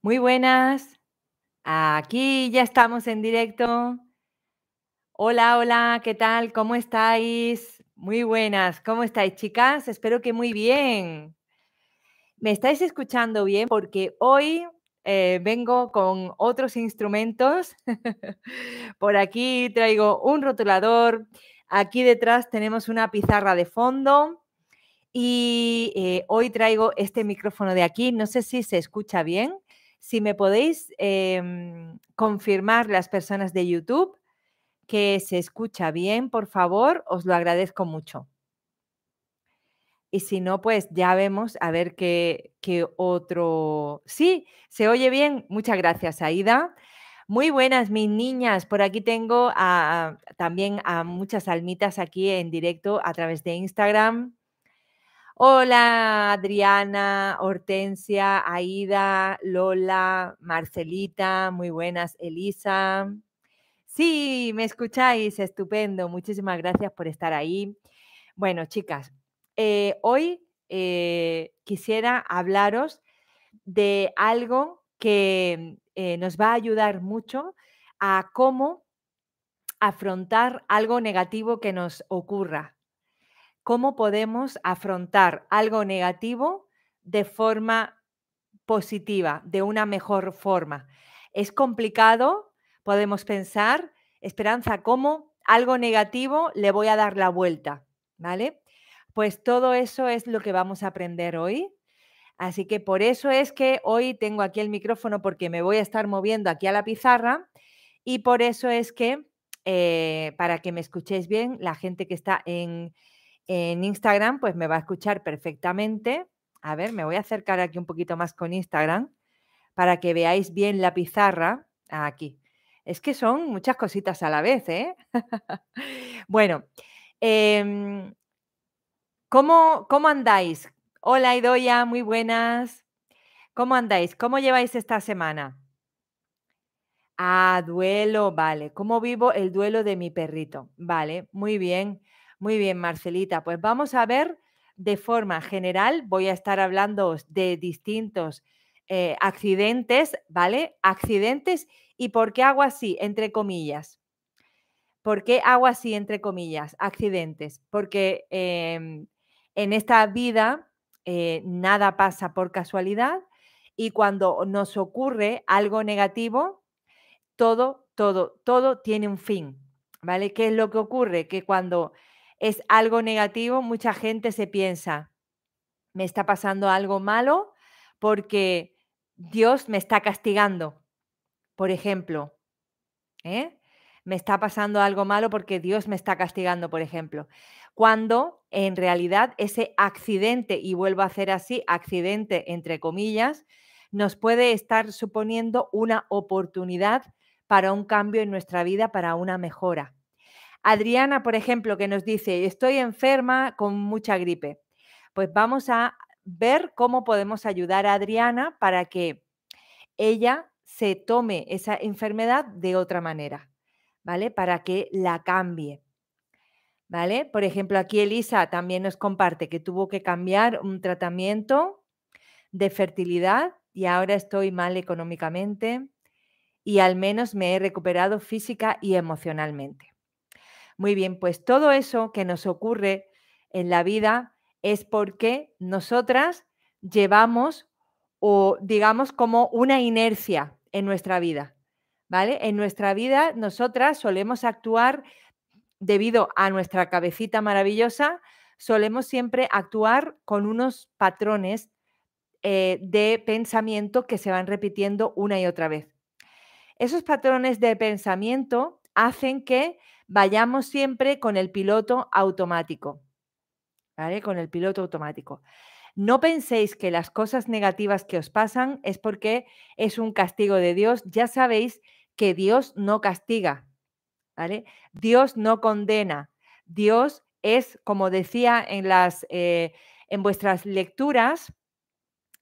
Muy buenas. Aquí ya estamos en directo. Hola, hola, ¿qué tal? ¿Cómo estáis? Muy buenas. ¿Cómo estáis, chicas? Espero que muy bien. ¿Me estáis escuchando bien? Porque hoy eh, vengo con otros instrumentos. Por aquí traigo un rotulador. Aquí detrás tenemos una pizarra de fondo. Y eh, hoy traigo este micrófono de aquí. No sé si se escucha bien. Si me podéis em, confirmar las personas de YouTube que se escucha bien, por favor, os lo agradezco mucho. Y si no, pues ya vemos a ver qué, otro... Sí, se oye bien. Muchas gracias, Aida. Muy buenas, mis niñas. Por aquí tengo también a muchas almitas aquí en directo a través de Instagram. Hola Adriana, Hortensia, Aida, Lola, Marcelita, muy buenas, Elisa. Sí, me escucháis, estupendo, muchísimas gracias por estar ahí. Bueno, chicas, eh, hoy eh, quisiera hablaros de algo que eh, nos va a ayudar mucho a cómo afrontar algo negativo que nos ocurra cómo podemos afrontar algo negativo de forma positiva, de una mejor forma. Es complicado, podemos pensar, Esperanza, ¿cómo algo negativo le voy a dar la vuelta? ¿Vale? Pues todo eso es lo que vamos a aprender hoy. Así que por eso es que hoy tengo aquí el micrófono porque me voy a estar moviendo aquí a la pizarra y por eso es que, eh, para que me escuchéis bien, la gente que está en, en Instagram, pues me va a escuchar perfectamente. A ver, me voy a acercar aquí un poquito más con Instagram para que veáis bien la pizarra. Aquí. Es que son muchas cositas a la vez, ¿eh? bueno, em, ¿cómo, ¿cómo andáis? Hola, Idoya, muy buenas. ¿Cómo andáis? ¿Cómo lleváis esta semana? Ah, duelo, vale. ¿Cómo vivo el duelo de mi perrito? Vale, muy bien. Muy bien, Marcelita. Pues vamos a ver de forma general, voy a estar hablando de distintos eh, accidentes, ¿vale? Accidentes y por qué hago así, entre comillas. ¿Por qué hago así, entre comillas, accidentes? Porque em, en esta vida eh, nada pasa por casualidad y cuando nos ocurre algo negativo, todo, todo, todo tiene un fin, ¿vale? ¿Qué es lo que ocurre? Que cuando es algo negativo, mucha gente se piensa, me está pasando algo malo porque Dios me está castigando, por ejemplo. ¿eh? Me está pasando algo malo porque Dios me está castigando, por ejemplo. Cuando en realidad ese accidente, y vuelvo a hacer así, accidente entre comillas, nos puede estar suponiendo una oportunidad para un cambio en nuestra vida, para una mejora. Adriana, por ejemplo, que nos dice, estoy enferma con mucha gripe. Pues vamos a ver cómo podemos ayudar a Adriana para que ella se tome esa enfermedad de otra manera, ¿vale? Para que la cambie. ¿Vale? Por ejemplo, aquí Elisa también nos comparte que tuvo que cambiar un tratamiento de fertilidad y ahora estoy mal económicamente y al menos me he recuperado física y emocionalmente. Muy bien, pues todo eso que nos ocurre en la vida es porque nosotras llevamos o digamos como una inercia en nuestra vida, ¿vale? En nuestra vida nosotras solemos actuar debido a nuestra cabecita maravillosa, solemos siempre actuar con unos patrones eh, de pensamiento que se van repitiendo una y otra vez. Esos patrones de pensamiento hacen que vayamos siempre con el piloto automático. Con el piloto automático. No penséis que las cosas negativas que os pasan es porque es un castigo de Dios. Ya sabéis que Dios no castiga. Dios no condena. Dios es, como decía en, las, eh, en vuestras lecturas,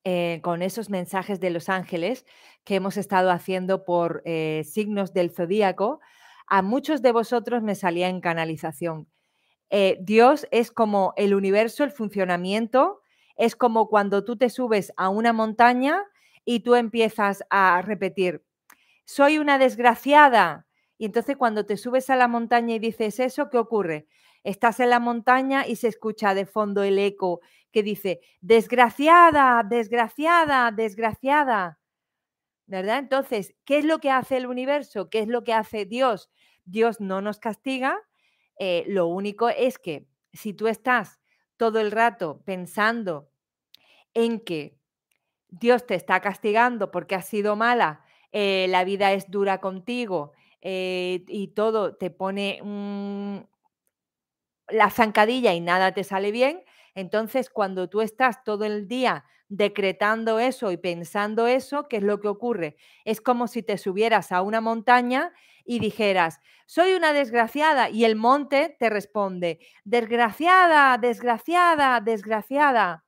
eh, con esos mensajes de los ángeles que hemos estado haciendo por eh, signos del zodíaco, a muchos de vosotros me salía en canalización. Eh, Dios es como el universo, el funcionamiento, es como cuando tú te subes a una montaña y tú empiezas a repetir, soy una desgraciada. Y entonces cuando te subes a la montaña y dices eso, ¿qué ocurre? Estás en la montaña y se escucha de fondo el eco que dice, desgraciada, desgraciada, desgraciada. ¿Verdad? Entonces, ¿qué es lo que hace el universo? ¿Qué es lo que hace Dios? Dios no nos castiga. Eh, lo único es que si tú estás todo el rato pensando en que Dios te está castigando porque has sido mala, eh, la vida es dura contigo eh, y todo te pone la zancadilla y nada te sale bien, entonces cuando tú estás todo el día decretando eso y pensando eso, ¿qué es lo que ocurre? Es como si te subieras a una montaña y dijeras, soy una desgraciada, y el monte te responde, desgraciada, desgraciada, desgraciada.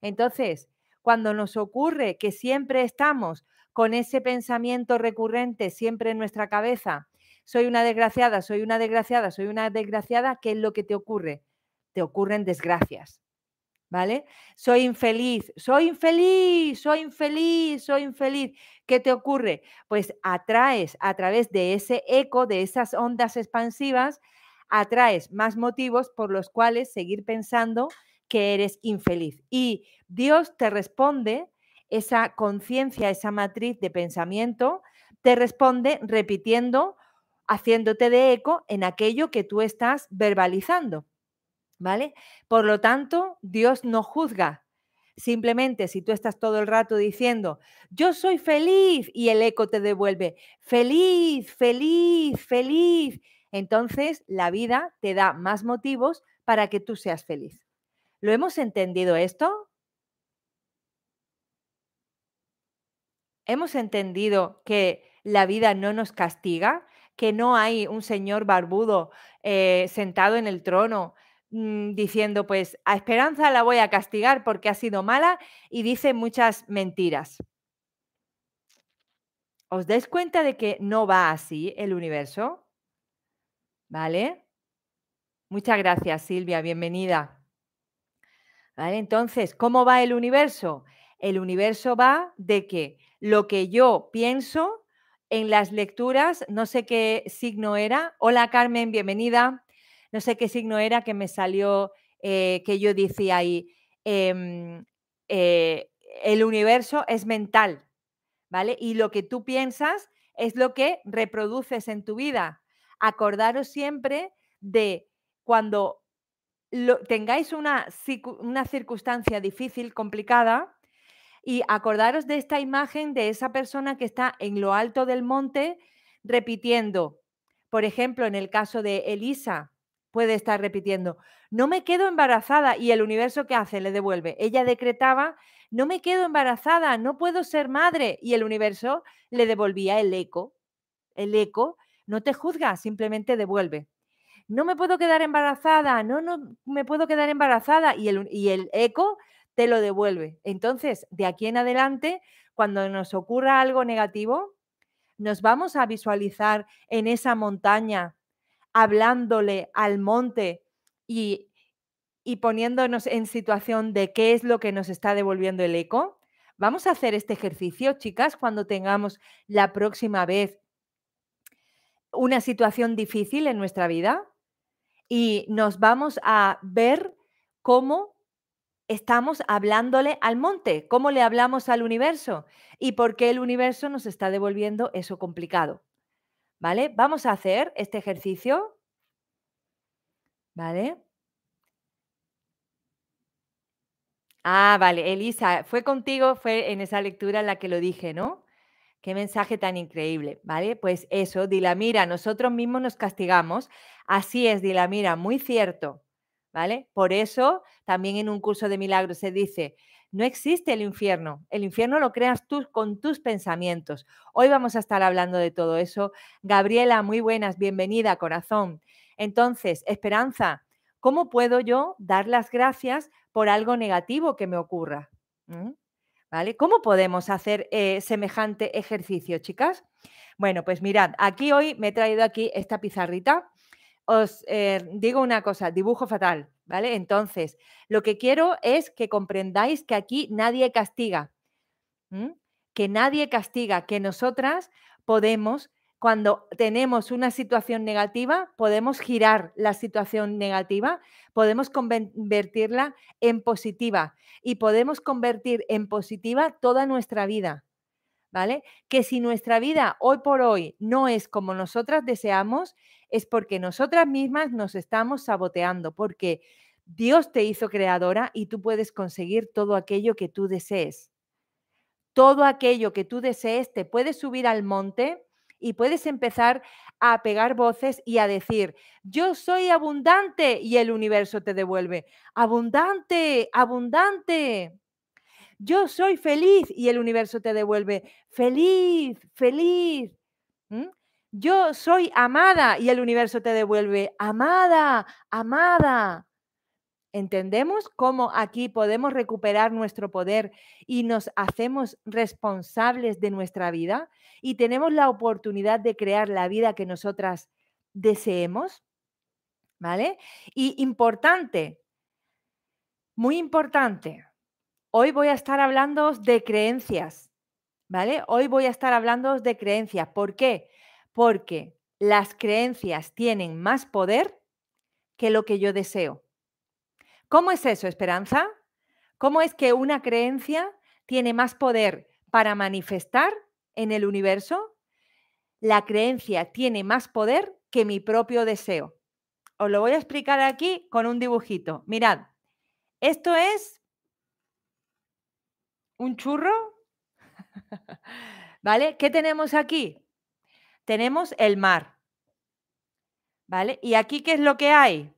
Entonces, cuando nos ocurre que siempre estamos con ese pensamiento recurrente siempre en nuestra cabeza, soy una desgraciada, soy una desgraciada, soy una desgraciada, ¿qué es lo que te ocurre? Te ocurren desgracias. ¿Vale? Soy infeliz, soy infeliz, soy infeliz, soy infeliz. ¿Qué te ocurre? Pues atraes a través de ese eco, de esas ondas expansivas, atraes más motivos por los cuales seguir pensando que eres infeliz. Y Dios te responde esa conciencia, esa matriz de pensamiento, te responde repitiendo, haciéndote de eco en aquello que tú estás verbalizando. ¿Vale? Por lo tanto, Dios no juzga. Simplemente si tú estás todo el rato diciendo, yo soy feliz y el eco te devuelve, feliz, feliz, feliz, entonces la vida te da más motivos para que tú seas feliz. ¿Lo hemos entendido esto? ¿Hemos entendido que la vida no nos castiga? ¿Que no hay un señor barbudo eh, sentado en el trono mm, diciendo, pues a Esperanza la voy a castigar porque ha sido mala y dice muchas mentiras? ¿Os dais cuenta de que no va así el universo? ¿Vale? Muchas gracias, Silvia, bienvenida. Entonces, ¿cómo va el universo? El universo va de que lo que yo pienso en las lecturas, no sé qué signo era. Hola Carmen, bienvenida. No sé qué signo era que me salió, eh, que yo decía ahí, em, eh, el universo es mental, ¿vale? Y lo que tú piensas es lo que reproduces en tu vida. Acordaros siempre de cuando tengáis una, una circunstancia difícil, complicada, y acordaros de esta imagen de esa persona que está en lo alto del monte repitiendo. Por ejemplo, en el caso de Elisa, puede estar repitiendo, no me quedo embarazada y el universo que hace le devuelve. Ella decretaba, no me quedo embarazada, no puedo ser madre y el universo le devolvía el eco. El eco no te juzga, simplemente devuelve no me puedo quedar embarazada, no, no me puedo quedar embarazada y el, y el eco te lo devuelve. Entonces, de aquí en adelante, cuando nos ocurra algo negativo, nos vamos a visualizar en esa montaña, hablándole al monte y, y poniéndonos en situación de qué es lo que nos está devolviendo el eco. Vamos a hacer este ejercicio, chicas, cuando tengamos la próxima vez una situación difícil en nuestra vida y nos vamos a ver cómo estamos hablándole al monte, cómo le hablamos al universo y por qué el universo nos está devolviendo eso complicado. ¿Vale? Vamos a hacer este ejercicio. ¿Vale? Ah, vale, Elisa, fue contigo, fue en esa lectura la que lo dije, ¿no? Qué mensaje tan increíble, ¿vale? Pues eso, Dilamira, nosotros mismos nos castigamos. Así es, Dilamira, muy cierto, ¿vale? Por eso también en un curso de milagros se dice, no existe el infierno, el infierno lo creas tú con tus pensamientos. Hoy vamos a estar hablando de todo eso. Gabriela, muy buenas, bienvenida, corazón. Entonces, Esperanza, ¿cómo puedo yo dar las gracias por algo negativo que me ocurra? ¿Mm? ¿Vale? ¿Cómo podemos hacer eh, semejante ejercicio, chicas? Bueno, pues mirad, aquí hoy me he traído aquí esta pizarrita. Os eh, digo una cosa, dibujo fatal, ¿vale? Entonces, lo que quiero es que comprendáis que aquí nadie castiga. que nadie castiga, que nosotras podemos, cuando tenemos una situación negativa, podemos girar la situación negativa, podemos convertirla en positiva y podemos convertir en positiva toda nuestra vida. ¿Vale? Que si nuestra vida hoy por hoy no es como nosotras deseamos, es porque nosotras mismas nos estamos saboteando, porque Dios te hizo creadora y tú puedes conseguir todo aquello que tú desees todo aquello que tú desees, te puedes subir al monte y puedes empezar a pegar voces y a decir, yo soy abundante y el universo te devuelve, abundante, abundante. Yo soy feliz y el universo te devuelve, feliz, feliz. Yo soy amada y el universo te devuelve, amada, amada. ¿Entendemos cómo aquí podemos recuperar nuestro poder y nos hacemos responsables de nuestra vida y tenemos la oportunidad de crear la vida que nosotras deseemos? ¿Vale? Y importante, muy importante, hoy voy a estar hablando de creencias, ¿vale? Hoy voy a estar hablando de creencias. ¿Por qué? Porque las creencias tienen más poder que lo que yo deseo. ¿Cómo es eso, Esperanza? ¿Cómo es que una creencia tiene más poder para manifestar en el universo? La creencia tiene más poder que mi propio deseo. Os lo voy a explicar aquí con un dibujito. Mirad, esto es un churro. ¿Vale? ¿Qué tenemos aquí? Tenemos el mar. ¿Vale? ¿Y aquí qué es lo que hay?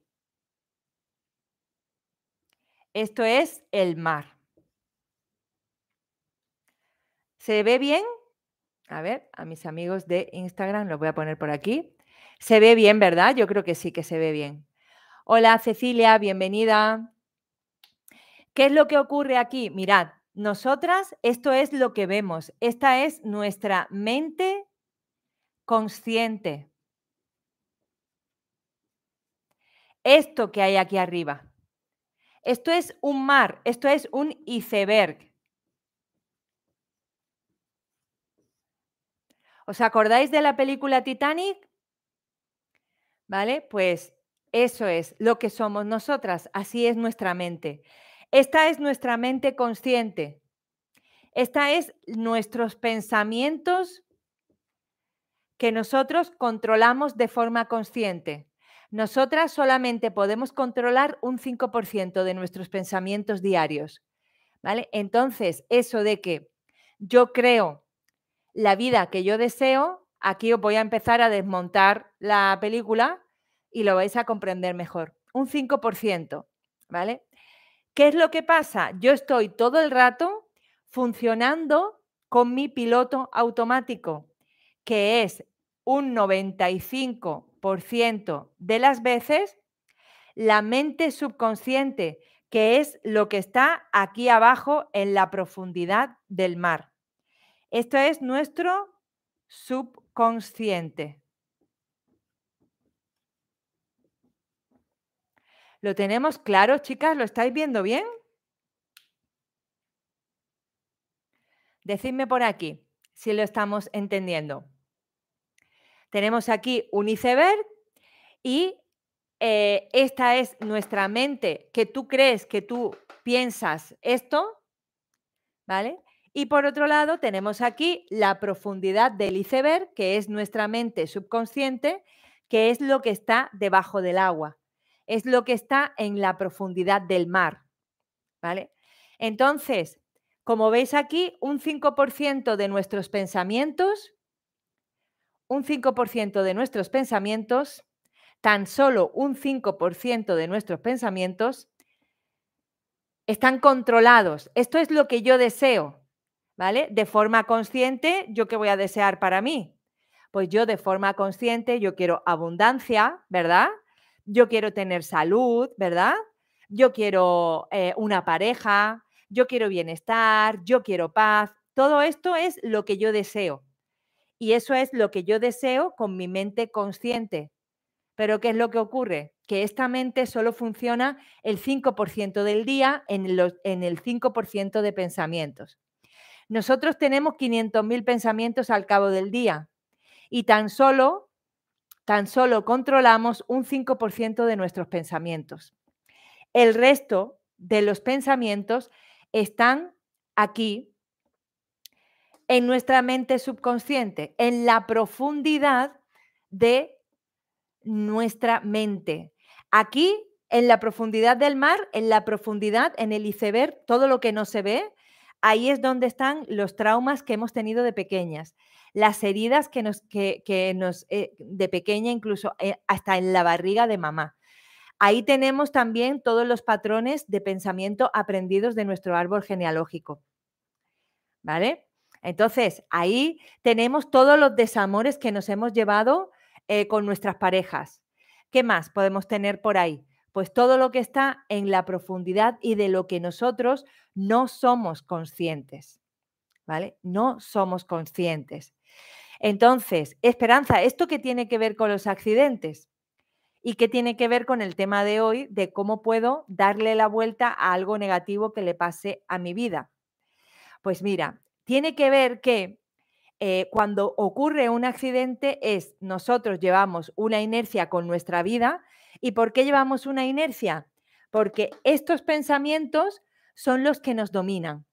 Esto es el mar. ¿Se ve bien? A ver, a mis amigos de Instagram los voy a poner por aquí. Se ve bien, ¿verdad? Yo creo que sí que se ve bien. Hola Cecilia, bienvenida. ¿Qué es lo que ocurre aquí? Mirad, nosotras, esto es lo que vemos. Esta es nuestra mente consciente. Esto que hay aquí arriba. Esto es un mar, esto es un iceberg. ¿Os acordáis de la película Titanic? ¿Vale? Pues eso es lo que somos nosotras, así es nuestra mente. Esta es nuestra mente consciente. Esta es nuestros pensamientos que nosotros controlamos de forma consciente. Nosotras solamente podemos controlar un 5% de nuestros pensamientos diarios. ¿Vale? Entonces, eso de que yo creo la vida que yo deseo, aquí os voy a empezar a desmontar la película y lo vais a comprender mejor. Un 5%, ¿vale? ¿Qué es lo que pasa? Yo estoy todo el rato funcionando con mi piloto automático, que es un 95% de las veces la mente subconsciente, que es lo que está aquí abajo en la profundidad del mar. Esto es nuestro subconsciente. ¿Lo tenemos claro, chicas? ¿Lo estáis viendo bien? Decidme por aquí si lo estamos entendiendo. Tenemos aquí un iceberg y eh, esta es nuestra mente, que tú crees que tú piensas esto, ¿vale? Y por otro lado tenemos aquí la profundidad del iceberg, que es nuestra mente subconsciente, que es lo que está debajo del agua, es lo que está en la profundidad del mar, ¿vale? Entonces, como veis aquí, un 5% de nuestros pensamientos un 5% de nuestros pensamientos, tan solo un 5% de nuestros pensamientos están controlados. Esto es lo que yo deseo, ¿vale? De forma consciente, ¿yo qué voy a desear para mí? Pues yo de forma consciente, yo quiero abundancia, ¿verdad? Yo quiero tener salud, ¿verdad? Yo quiero eh, una pareja, yo quiero bienestar, yo quiero paz. Todo esto es lo que yo deseo. Y eso es lo que yo deseo con mi mente consciente. Pero ¿qué es lo que ocurre? Que esta mente solo funciona el 5% del día en, en el 5% de pensamientos. nosotros tenemos 500.000 pensamientos al cabo del día y tan solo, tan solo controlamos un 5% de nuestros pensamientos. El resto de los pensamientos están aquí en nuestra mente subconsciente, en la profundidad de nuestra mente. Aquí, en la profundidad del mar, en la profundidad, en el iceberg, todo lo que no se ve, ahí es donde están los traumas que hemos tenido de pequeñas, las heridas que nos, que, nos eh, de pequeña, incluso eh, hasta en la barriga de mamá. Ahí tenemos también todos los patrones de pensamiento aprendidos de nuestro árbol genealógico. ¿Vale? Entonces, ahí tenemos todos los desamores que nos hemos llevado eh, con nuestras parejas. ¿Qué más podemos tener por ahí? Pues todo lo que está en la profundidad y de lo que nosotros no somos conscientes. ¿Vale? No somos conscientes. Entonces, Esperanza, ¿esto qué tiene que ver con los accidentes? ¿Y qué tiene que ver con el tema de hoy de cómo puedo darle la vuelta a algo negativo que le pase a mi vida? Pues mira, tiene que ver que eh, cuando ocurre un accidente es nosotros llevamos una inercia con nuestra vida. ¿Y por qué llevamos una inercia? Porque estos pensamientos son los que nos dominan.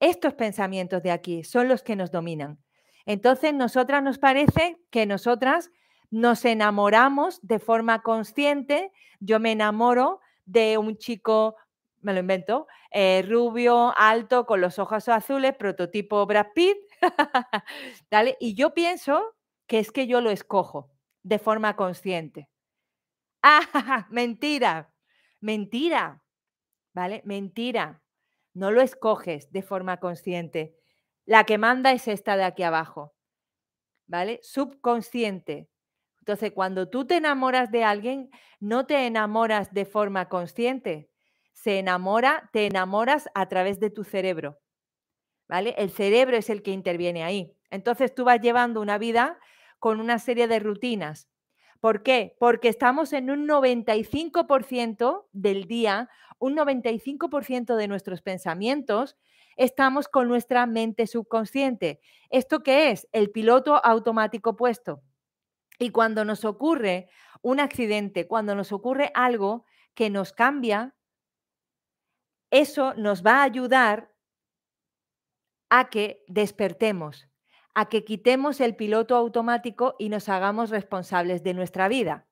Estos pensamientos de aquí son los que nos dominan. Entonces, nosotras nos parece que nosotras nos enamoramos de forma consciente. Yo me enamoro de un chico me lo invento, eh, rubio, alto, con los ojos azules, prototipo Brad Pitt, ¿vale? Y yo pienso que es que yo lo escojo de forma consciente. ¡Ah! Mentira, mentira, ¿vale? Mentira. No lo escoges de forma consciente. La que manda es esta de aquí abajo, ¿vale? Subconsciente. Entonces, cuando tú te enamoras de alguien, no te enamoras de forma consciente, se enamora, te enamoras a través de tu cerebro. ¿Vale? El cerebro es el que interviene ahí. Entonces tú vas llevando una vida con una serie de rutinas. ¿Por qué? Porque estamos en un 95% del día, un 95% de nuestros pensamientos, estamos con nuestra mente subconsciente. ¿Esto qué es? El piloto automático puesto. Y cuando nos ocurre un accidente, cuando nos ocurre algo que nos cambia, eso nos va a ayudar a que despertemos, a que quitemos el piloto automático y nos hagamos responsables de nuestra vida.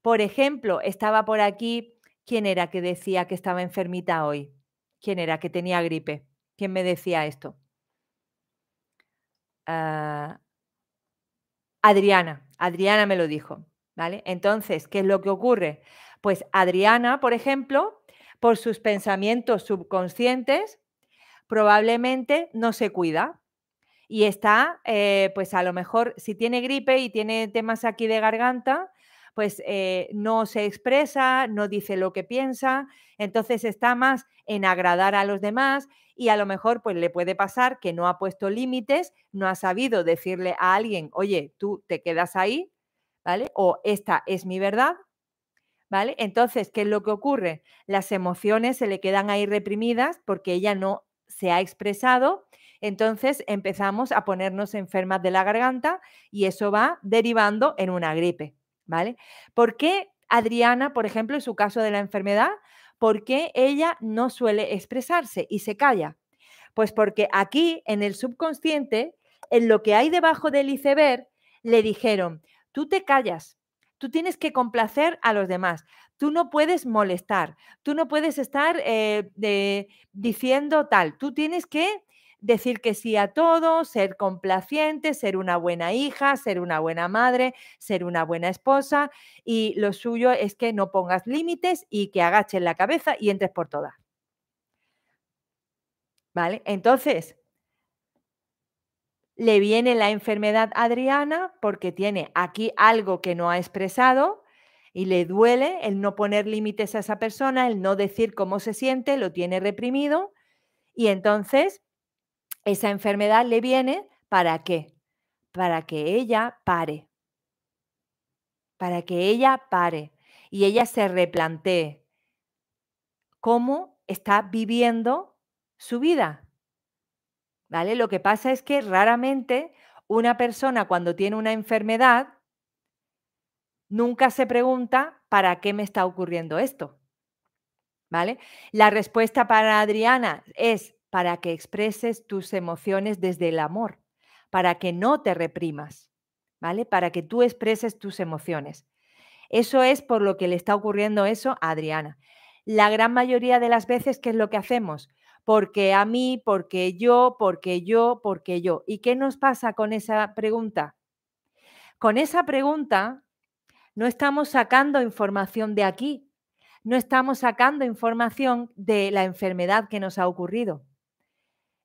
Por ejemplo, estaba por aquí, ¿quién era que decía que estaba enfermita hoy? ¿Quién era que tenía gripe? ¿Quién me decía esto? Ah, Adriana, Adriana me lo dijo, ¿vale? Entonces, ¿qué es lo que ocurre? Pues Adriana, por ejemplo, por sus pensamientos subconscientes, probablemente no se cuida y está, eh, pues a lo mejor, si tiene gripe y tiene temas aquí de garganta, pues eh, no se expresa, no dice lo que piensa, entonces está más en agradar a los demás y a lo mejor pues le puede pasar que no ha puesto límites, no ha sabido decirle a alguien, oye, tú te quedas ahí, ¿vale? O esta es mi verdad, ¿vale? Entonces, ¿qué es lo que ocurre? Las emociones se le quedan ahí reprimidas porque ella no se ha expresado, entonces empezamos a ponernos enfermas de la garganta y eso va derivando en una gripe, ¿vale? ¿Por qué Adriana, por ejemplo, en su caso de la enfermedad, por qué ella no suele expresarse y se calla? Pues porque aquí en el subconsciente, en lo que hay debajo del iceberg, le dijeron, tú te callas, Tú tienes que complacer a los demás. Tú no puedes molestar. Tú no puedes estar eh, diciendo tal. Tú tienes que decir que sí a todo, ser complaciente, ser una buena hija, ser una buena madre, ser una buena esposa. Y lo suyo es que no pongas límites y que agaches la cabeza y entres por todas. ¿Vale? Entonces, le viene la enfermedad Adriana porque tiene aquí algo que no ha expresado y le duele el no poner límites a esa persona, el no decir cómo se siente, lo tiene reprimido y entonces esa enfermedad le viene para qué? Para que ella pare. Para que ella pare y ella se replantee cómo está viviendo su vida. ¿Vale? Lo que pasa es que raramente una persona cuando tiene una enfermedad nunca se pregunta para qué me está ocurriendo esto. ¿Vale? La respuesta para Adriana es para que expreses tus emociones desde el amor, para que no te reprimas, ¿vale? Para que tú expreses tus emociones. Eso es por lo que le está ocurriendo eso a Adriana. La gran mayoría de las veces, ¿qué es lo que hacemos? Porque a mí, porque yo, porque yo, porque yo. ¿Y qué nos pasa con esa pregunta? Con esa pregunta no estamos sacando información de aquí, no estamos sacando información de la enfermedad que nos ha ocurrido.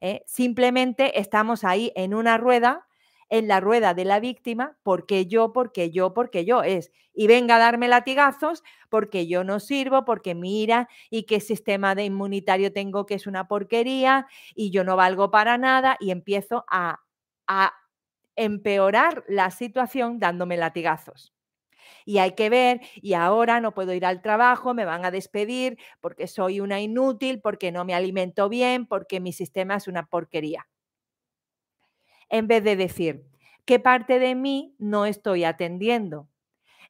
¿eh? Simplemente estamos ahí en una rueda, en la rueda de la víctima, porque yo, porque yo, porque yo es. Y venga a darme latigazos porque yo no sirvo, porque mira, y qué sistema de inmunitario tengo que es una porquería, y yo no valgo para nada, y empiezo a, a empeorar la situación dándome latigazos y hay que ver, y ahora no puedo ir al trabajo, me van a despedir porque soy una inútil, porque no me alimento bien, porque mi sistema es una porquería. En vez de decir, ¿qué parte de mí no estoy atendiendo?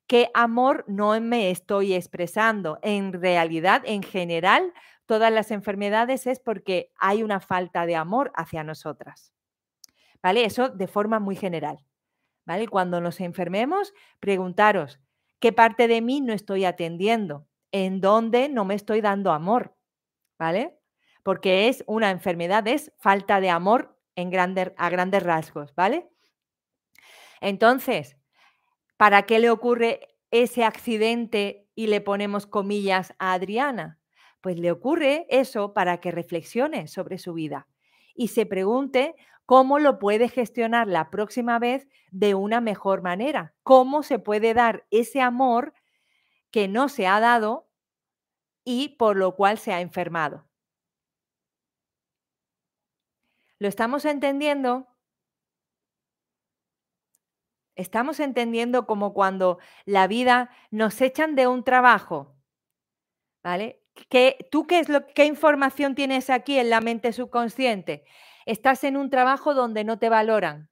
¿Qué amor no me estoy expresando? En realidad, en general, todas las enfermedades es porque hay una falta de amor hacia nosotras. ¿Vale? Eso de forma muy general. ¿Vale? Cuando nos enfermemos, preguntaros, ¿qué parte de mí no estoy atendiendo? ¿En dónde no me estoy dando amor? ¿Vale? Porque es una enfermedad, es falta de amor en a grandes rasgos, ¿vale? Entonces, ¿para qué le ocurre ese accidente y le ponemos comillas a Adriana? Pues le ocurre eso para que reflexione sobre su vida y se pregunte cómo lo puede gestionar la próxima vez de una mejor manera, cómo se puede dar ese amor que no se ha dado y por lo cual se ha enfermado. ¿Lo estamos entendiendo? Estamos entendiendo como cuando la vida nos echan de un trabajo, ¿vale? ¿Qué, ¿Tú qué, es lo, qué información tienes aquí en la mente subconsciente? Estás en un trabajo donde no te valoran,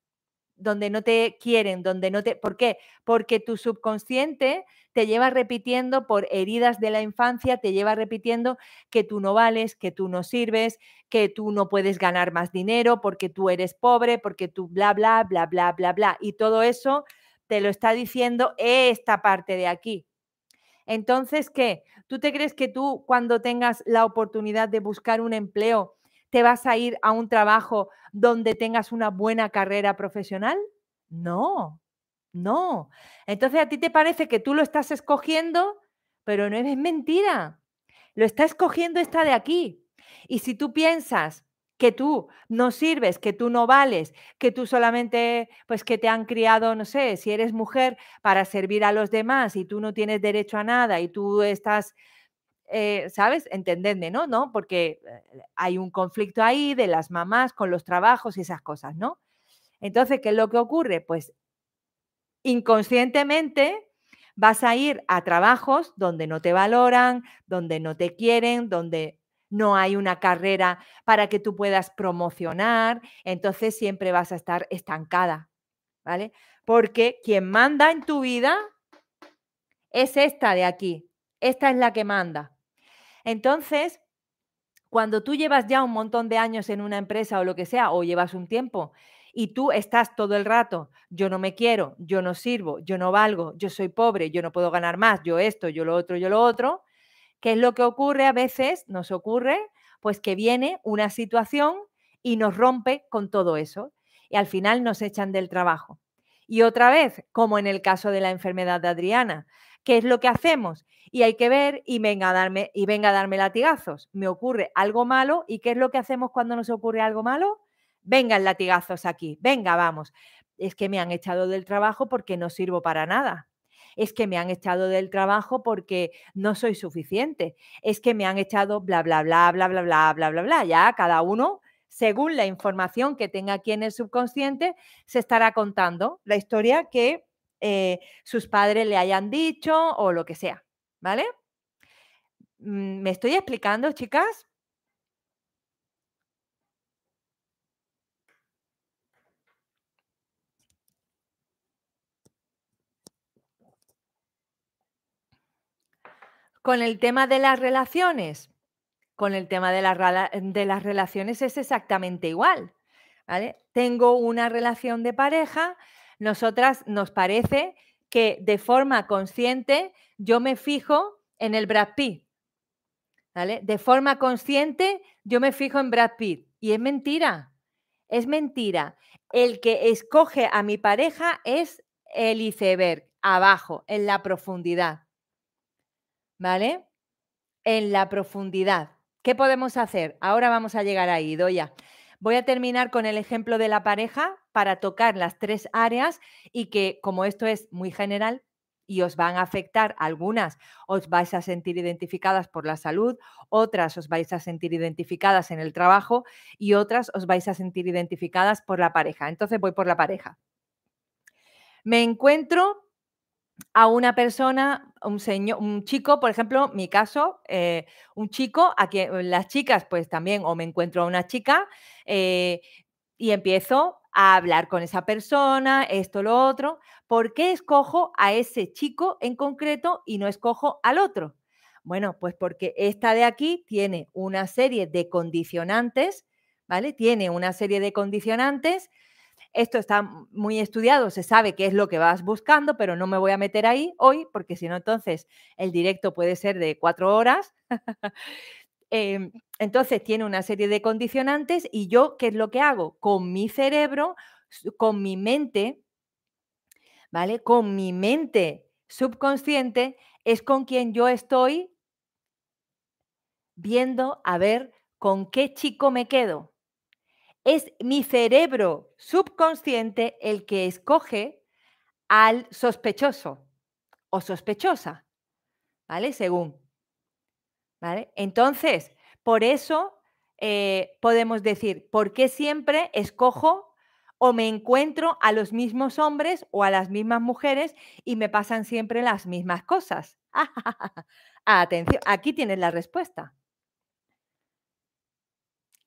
donde no te quieren, donde no te... ¿Por qué? Porque tu subconsciente te lleva repitiendo por heridas de la infancia, te lleva repitiendo que tú no vales, que tú no sirves, que tú no puedes ganar más dinero porque tú eres pobre, porque tú bla, bla, bla, bla, bla, bla. Y todo eso te lo está diciendo esta parte de aquí. Entonces, ¿qué? ¿Tú te crees que tú cuando tengas la oportunidad de buscar un empleo, te vas a ir a un trabajo donde tengas una buena carrera profesional? No, no. Entonces a ti te parece que tú lo estás escogiendo, pero no es mentira. Lo está escogiendo esta de aquí. Y si tú piensas que tú no sirves, que tú no vales, que tú solamente, pues que te han criado, no sé, si eres mujer para servir a los demás y tú no tienes derecho a nada y tú estás, eh, ¿sabes? Entendedme, ¿no? ¿no? Porque eh, hay un conflicto ahí de las mamás con los trabajos y esas cosas, ¿no? Entonces, ¿qué es lo que ocurre? Pues inconscientemente vas a ir a trabajos donde no te valoran, donde no te quieren, donde no hay una carrera para que tú puedas promocionar, entonces siempre vas a estar estancada, ¿vale? Porque quien manda en tu vida es esta de aquí, esta es la que manda. Entonces, cuando tú llevas ya un montón de años en una empresa o lo que sea, o llevas un tiempo, y tú estás todo el rato, yo no me quiero, yo no sirvo, yo no valgo, yo soy pobre, yo no puedo ganar más, yo esto, yo lo otro, yo lo otro, ¿Qué es lo que ocurre a veces? Nos ocurre pues que viene una situación y nos rompe con todo eso y al final nos echan del trabajo. Y otra vez, como en el caso de la enfermedad de Adriana, ¿qué es lo que hacemos? Y hay que ver y venga a darme y venga darme latigazos. Me ocurre algo malo y ¿qué es lo que hacemos cuando nos ocurre algo malo? Vengan latigazos aquí, venga, vamos. Es que me han echado del trabajo porque no sirvo para nada es que me han echado del trabajo porque no soy suficiente, es que me han echado bla, bla, bla, bla, bla, bla, bla, bla, bla. Ya cada uno, según la información que tenga aquí en el subconsciente, se estará contando la historia que eh, sus padres le hayan dicho o lo que sea, ¿vale? Mm, ¿Me estoy explicando, chicas? Con el tema de las relaciones, con el tema de, la, de las relaciones es exactamente igual. ¿vale? Tengo una relación de pareja, nosotras nos parece que de forma consciente yo me fijo en el Brad Pitt. ¿vale? De forma consciente yo me fijo en Brad Pitt. Y es mentira, es mentira. El que escoge a mi pareja es el iceberg, abajo, en la profundidad. ¿Vale? En la profundidad. ¿Qué podemos hacer? Ahora vamos a llegar ahí, Doya. Voy a terminar con el ejemplo de la pareja para tocar las tres áreas y que como esto es muy general, y os van a afectar algunas, os vais a sentir identificadas por la salud, otras os vais a sentir identificadas en el trabajo y otras os vais a sentir identificadas por la pareja. Entonces voy por la pareja. Me encuentro a una persona, un señor, un chico, por ejemplo, mi caso, eh, un chico, a quien las chicas, pues también, o me encuentro a una chica eh, y empiezo a hablar con esa persona, esto, lo otro. ¿Por qué escojo a ese chico en concreto y no escojo al otro? Bueno, pues porque esta de aquí tiene una serie de condicionantes, ¿vale? Tiene una serie de condicionantes. Esto está muy estudiado, se sabe qué es lo que vas buscando, pero no me voy a meter ahí hoy, porque si no, entonces el directo puede ser de cuatro horas. Em, entonces tiene una serie de condicionantes y yo, ¿qué es lo que hago? Con mi cerebro, con mi mente, ¿vale? Con mi mente subconsciente es con quien yo estoy viendo a ver con qué chico me quedo. Es mi cerebro subconsciente el que escoge al sospechoso o sospechosa, ¿vale? Según. Entonces, por eso eh, podemos decir, ¿por qué siempre escojo o me encuentro a los mismos hombres o a las mismas mujeres y me pasan siempre las mismas cosas? Atención, aquí tienes la respuesta.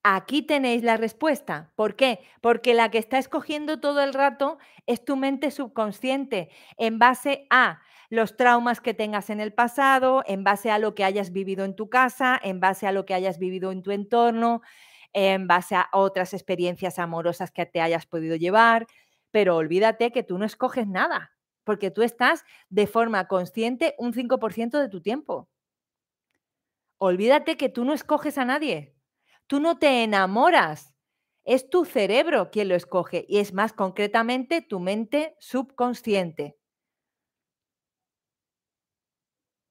Aquí tenéis la respuesta. ¿Por qué? Porque la que está escogiendo todo el rato es tu mente subconsciente en base a los traumas que tengas en el pasado, en base a lo que hayas vivido en tu casa, en base a lo que hayas vivido en tu entorno, en base a otras experiencias amorosas que te hayas podido llevar. Pero olvídate que tú no escoges nada, porque tú estás de forma consciente un 5% de tu tiempo. Olvídate que tú no escoges a nadie, tú no te enamoras, es tu cerebro quien lo escoge y es más concretamente tu mente subconsciente.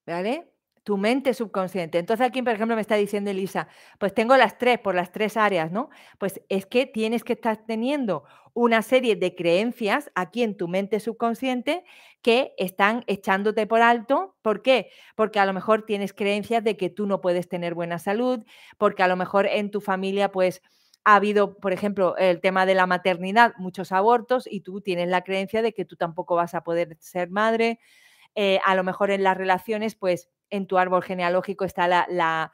¿Vale? Tu mente subconsciente. Entonces aquí, por ejemplo, me está diciendo Elisa, pues tengo las tres, por las tres áreas, ¿no? Pues es que tienes que estar teniendo una serie de creencias aquí en tu mente subconsciente que están echándote por alto. ¿Por qué? Porque a lo mejor tienes creencias de que tú no puedes tener buena salud, porque a lo mejor en tu familia, pues ha habido, por ejemplo, el tema de la maternidad, muchos abortos y tú tienes la creencia de que tú tampoco vas a poder ser madre. Eh, a lo mejor en las relaciones, pues en tu árbol genealógico está la,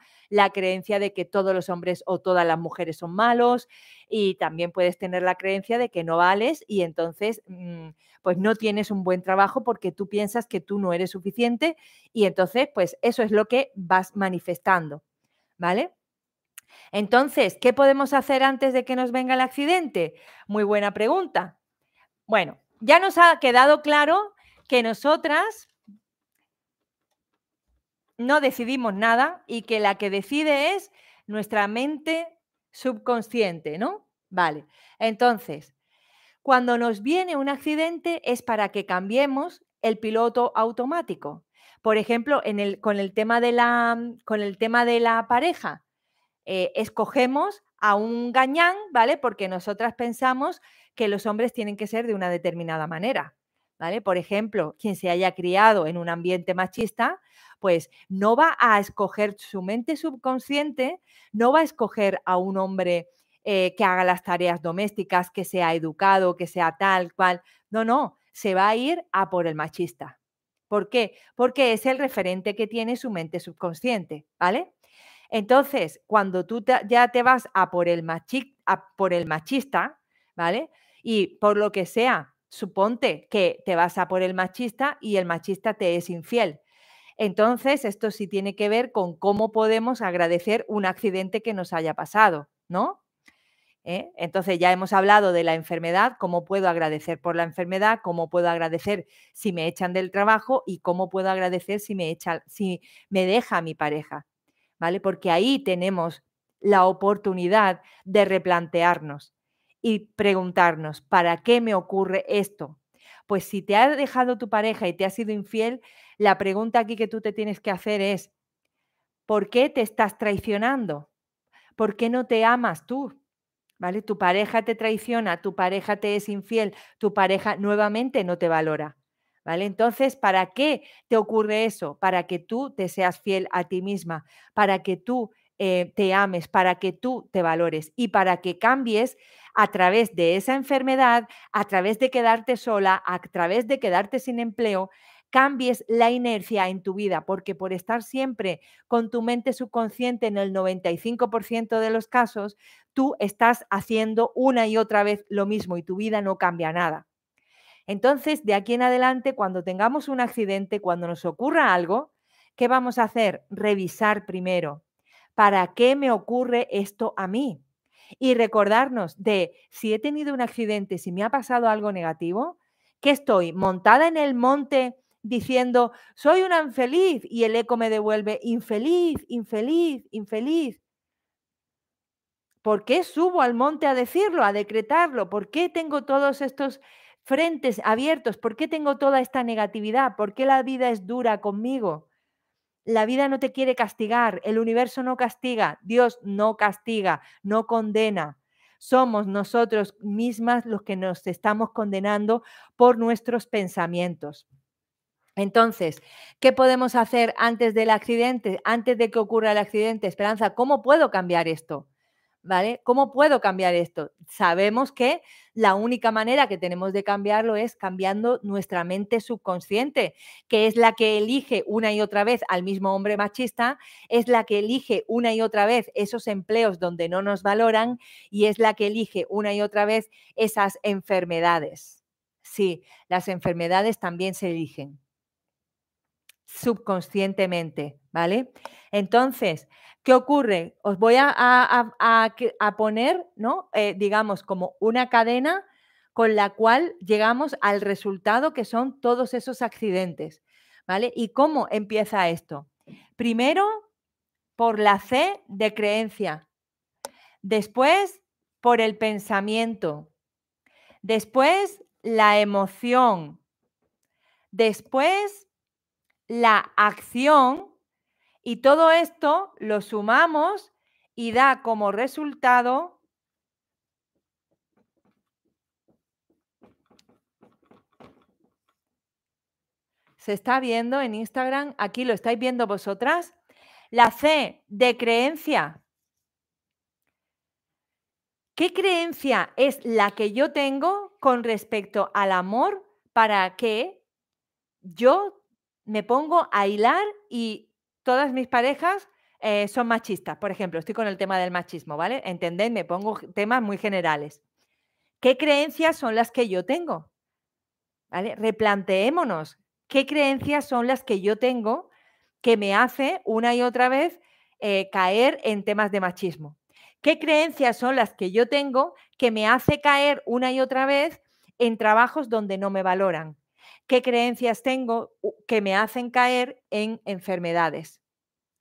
creencia de que todos los hombres o todas las mujeres son malos y también puedes tener la creencia de que no vales y entonces mm, pues no tienes un buen trabajo porque tú piensas que tú no eres suficiente y entonces pues eso es lo que vas manifestando, ¿vale? Entonces, ¿qué podemos hacer antes de que nos venga el accidente? Muy buena pregunta. Bueno, ya nos ha quedado claro que nosotras no decidimos nada y que la que decide es nuestra mente subconsciente, ¿no? Vale. Entonces, cuando nos viene un accidente es para que cambiemos el piloto automático. Por ejemplo, en el, con, el tema de la, con el tema de la pareja, eh, escogemos a un gañán, ¿vale? Porque nosotras pensamos que los hombres tienen que ser de una determinada manera, ¿vale? Por ejemplo, quien se haya criado en un ambiente machista, pues no va a escoger su mente subconsciente, no va a escoger a un hombre eh, que haga las tareas domésticas, que sea educado, que sea tal cual. No, no, se va a ir a por el machista. ¿Por qué? Porque es el referente que tiene su mente subconsciente, ¿vale? Entonces, cuando tú ya te vas a por, el a por el machista, ¿vale? Y por lo que sea, suponte que te vas a por el machista y el machista te es infiel. Entonces, esto sí tiene que ver con cómo podemos agradecer un accidente que nos haya pasado, ¿no? ¿Eh? Entonces ya hemos hablado de la enfermedad, cómo puedo agradecer por la enfermedad, cómo puedo agradecer si me echan del trabajo y cómo puedo agradecer si me echa, si me deja mi pareja, ¿vale? Porque ahí tenemos la oportunidad de replantearnos y preguntarnos, ¿para qué me ocurre esto? Pues si te ha dejado tu pareja y te ha sido infiel, la pregunta aquí que tú te tienes que hacer es, ¿por qué te estás traicionando? ¿Por qué no te amas tú? ¿vale? Tu pareja te traiciona, tu pareja te es infiel, tu pareja nuevamente no te valora, ¿vale? Entonces, ¿para qué te ocurre eso? Para que tú te seas fiel a ti misma, para que tú eh, te ames, para que tú te valores y para que cambies a través de esa enfermedad, a través de quedarte sola, a través de quedarte sin empleo, cambies la inercia en tu vida, porque por estar siempre con tu mente subconsciente en el 95% de los casos, tú estás haciendo una y otra vez lo mismo y tu vida no cambia nada. Entonces, de aquí en adelante, cuando tengamos un accidente, cuando nos ocurra algo, ¿qué vamos a hacer? Revisar primero. ¿Para qué me ocurre esto a mí? Y recordarnos de si he tenido un accidente, si me ha pasado algo negativo, que estoy montada en el monte diciendo, soy una infeliz, y el eco me devuelve, infeliz, infeliz, infeliz. ¿Por qué subo al monte a decirlo, a decretarlo? ¿Por qué tengo todos estos frentes abiertos? ¿Por qué tengo toda esta negatividad? ¿Por qué la vida es dura conmigo? La vida no te quiere castigar, el universo no castiga, Dios no castiga, no condena. Somos nosotros mismas los que nos estamos condenando por nuestros pensamientos. Entonces, ¿qué podemos hacer antes del accidente, antes de que ocurra el accidente? Esperanza, ¿cómo puedo cambiar esto? ¿Vale? ¿Cómo puedo cambiar esto? Sabemos que la única manera que tenemos de cambiarlo es cambiando nuestra mente subconsciente, que es la que elige una y otra vez al mismo hombre machista, es la que elige una y otra vez esos empleos donde no nos valoran y es la que elige una y otra vez esas enfermedades. Sí, las enfermedades también se eligen subconscientemente, ¿vale? Entonces, ¿qué ocurre? Os voy a, poner, ¿no? Eh, digamos, como una cadena con la cual llegamos al resultado que son todos esos accidentes, ¿vale? ¿Y cómo empieza esto? Primero, por la C de creencia, después por el pensamiento, después la emoción, después la acción y todo esto lo sumamos y da como resultado se está viendo en Instagram, aquí lo estáis viendo vosotras, la C de creencia. ¿Qué creencia es la que yo tengo con respecto al amor para que yo me pongo a hilar y todas mis parejas eh, son machistas. Por ejemplo, estoy con el tema del machismo, ¿vale? Entended, me pongo temas muy generales. ¿Qué creencias son las que yo tengo? ¿Vale? Replanteémonos. ¿Qué creencias son las que yo tengo que me hace una y otra vez eh, caer en temas de machismo? ¿Qué creencias son las que yo tengo que me hace caer una y otra vez en trabajos donde no me valoran? Qué creencias tengo que me hacen caer en enfermedades.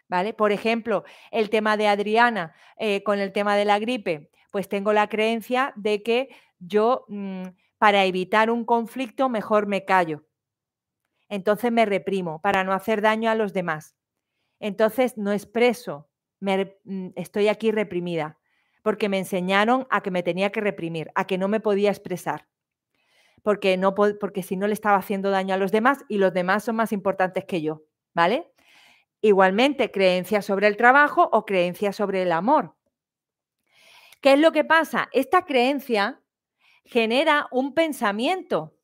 ¿Vale? Por ejemplo, el tema de Adriana eh, con el tema de la gripe, pues tengo la creencia de que yo mm, para evitar un conflicto mejor me callo. Entonces me reprimo para no hacer daño a los demás. Entonces no expreso, me, mm, estoy aquí reprimida, porque me enseñaron a que me tenía que reprimir, a que no me podía expresar porque, no, porque si no le estaba haciendo daño a los demás y los demás son más importantes que yo, ¿vale? Igualmente, creencias sobre el trabajo o creencias sobre el amor. ¿Qué es lo que pasa? Esta creencia genera un pensamiento,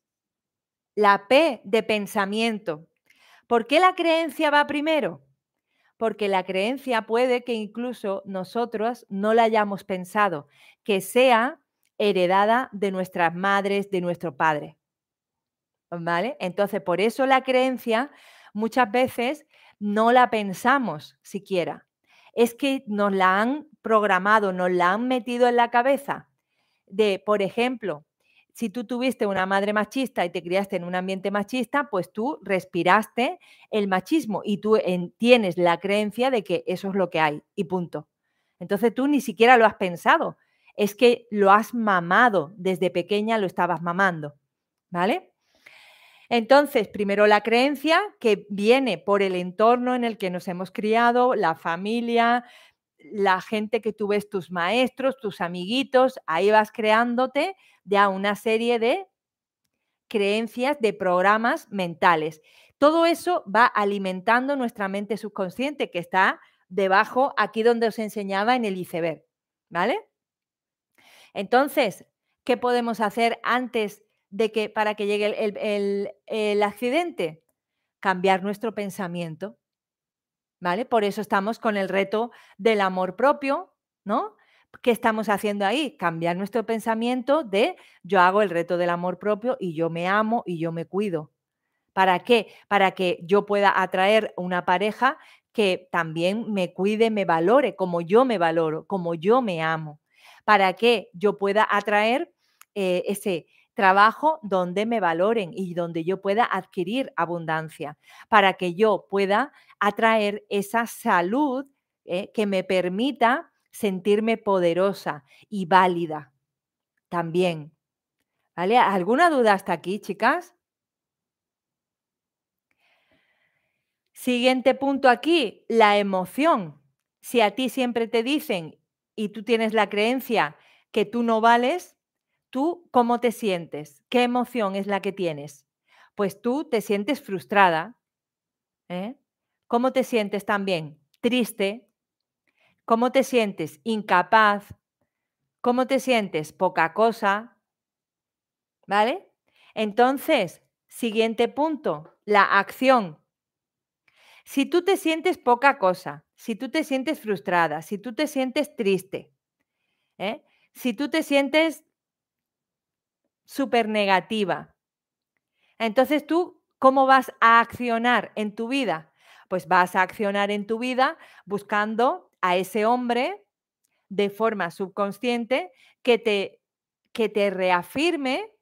la P de pensamiento. ¿Por qué la creencia va primero? Porque la creencia puede que incluso nosotros no la hayamos pensado, que sea heredada de nuestras madres, de nuestro padre. ¿Vale? Entonces, por eso la creencia muchas veces no la pensamos siquiera. Es que nos la han programado, nos la han metido en la cabeza de, por ejemplo, si tú tuviste una madre machista y te criaste en un ambiente machista, pues tú respiraste el machismo y tú tienes la creencia de que eso es lo que hay y punto. Entonces tú ni siquiera lo has pensado, es que lo has mamado, desde pequeña lo estabas mamando, ¿vale? Entonces, primero la creencia que viene por el entorno en el que nos hemos criado, la familia, la gente que tú ves, tus maestros, tus amiguitos, ahí vas creándote ya una serie de creencias, de programas mentales. Todo eso va alimentando nuestra mente subconsciente que está debajo, aquí donde os enseñaba en el iceberg, ¿vale? Entonces, ¿qué podemos hacer antes de que para que llegue el, el accidente? Cambiar nuestro pensamiento. ¿vale? Por eso estamos con el reto del amor propio, ¿no? ¿Qué estamos haciendo ahí? Cambiar nuestro pensamiento de yo hago el reto del amor propio y yo me amo y yo me cuido. ¿Para qué? Para que yo pueda atraer una pareja que también me cuide, me valore como yo me valoro, como yo me amo. Para que yo pueda atraer eh, ese trabajo donde me valoren y donde yo pueda adquirir abundancia, para que yo pueda atraer esa salud eh, que me permita sentirme poderosa y válida también. ¿Alguna duda hasta aquí, chicas? Siguiente punto aquí, la emoción. Si a ti siempre te dicen y tú tienes la creencia que tú no vales, ¿Tú cómo te sientes? ¿Qué emoción es la que tienes? Pues tú te sientes frustrada. ¿eh? ¿Cómo te sientes también? Triste. ¿Cómo te sientes? Incapaz. ¿Cómo te sientes? Poca cosa. ¿Vale? Entonces, siguiente punto, la acción. Si tú te sientes poca cosa, si tú te sientes frustrada, si tú te sientes triste, ¿eh? si tú te sientes súper negativa. Entonces tú, ¿cómo vas a accionar en tu vida? Pues vas a accionar en tu vida buscando a ese hombre de forma subconsciente que te, que te reafirme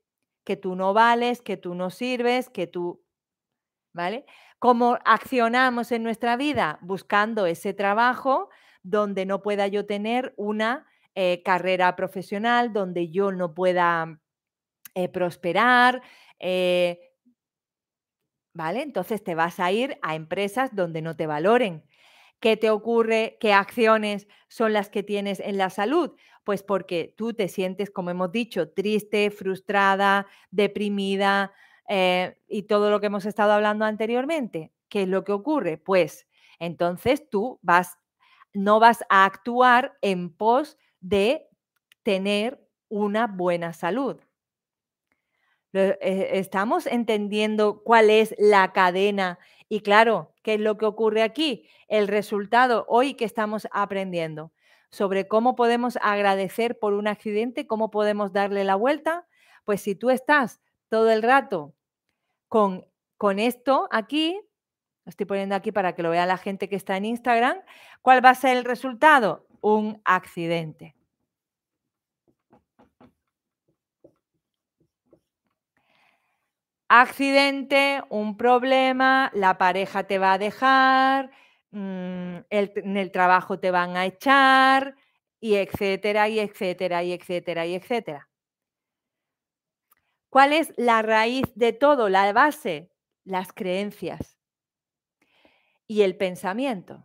que tú no vales, que tú no sirves, que tú, ¿vale? ¿Cómo accionamos en nuestra vida? Buscando ese trabajo donde no pueda yo tener una eh, carrera profesional, donde yo no pueda eh, prosperar. Eh, ¿Vale? Entonces te vas a ir a empresas donde no te valoren. ¿Qué te ocurre? ¿Qué acciones son las que tienes en la salud? Pues porque tú te sientes, como hemos dicho, triste, frustrada, deprimida eh, y todo lo que hemos estado hablando anteriormente. ¿Qué es lo que ocurre? Pues entonces tú vas, no vas a actuar en pos de tener una buena salud. Eh, estamos entendiendo cuál es la cadena y claro, ¿qué es lo que ocurre aquí? El resultado hoy que estamos aprendiendo sobre cómo podemos agradecer por un accidente, cómo podemos darle la vuelta, pues si tú estás todo el rato con, con esto aquí, lo estoy poniendo aquí para que lo vea la gente que está en Instagram, ¿cuál va a ser el resultado? Un accidente. accidente, un problema, la pareja te va a dejar, mm, en el trabajo te van a echar, y etcétera, y etcétera, y etcétera, y etcétera. ¿Cuál es la raíz de todo, la base? Las creencias y el pensamiento.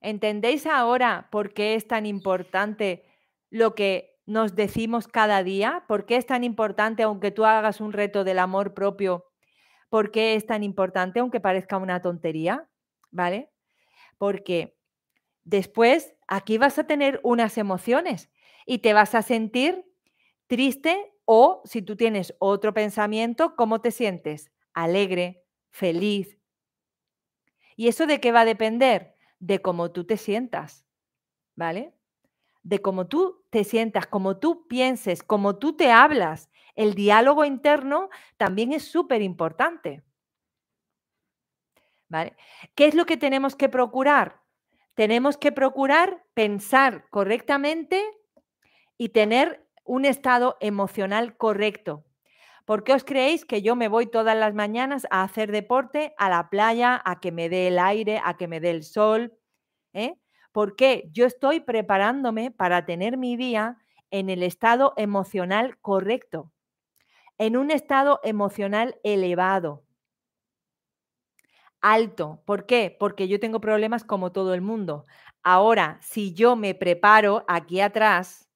¿Entendéis ahora por qué es tan importante lo que nos decimos cada día? ¿Por qué es tan importante, aunque tú hagas un reto del amor propio? ¿Por qué es tan importante, aunque parezca una tontería? ¿Vale? Porque después aquí vas a tener unas emociones y te vas a sentir triste o si tú tienes otro pensamiento, ¿cómo te sientes? Alegre, feliz. ¿Y eso de qué va a depender? De cómo tú te sientas. ¿Vale? de cómo tú te sientas, cómo tú pienses, cómo tú te hablas. El diálogo interno también es súper importante. ¿Vale? ¿Qué es lo que tenemos que procurar? Tenemos que procurar pensar correctamente y tener un estado emocional correcto. ¿Por qué os creéis que yo me voy todas las mañanas a hacer deporte, a la playa, a que me dé el aire, a que me dé el sol? ¿eh? Porque yo estoy preparándome para tener mi día en el estado emocional correcto, en un estado emocional elevado, alto. ¿Por qué? Porque yo tengo problemas como todo el mundo. Ahora, si yo me preparo aquí atrás,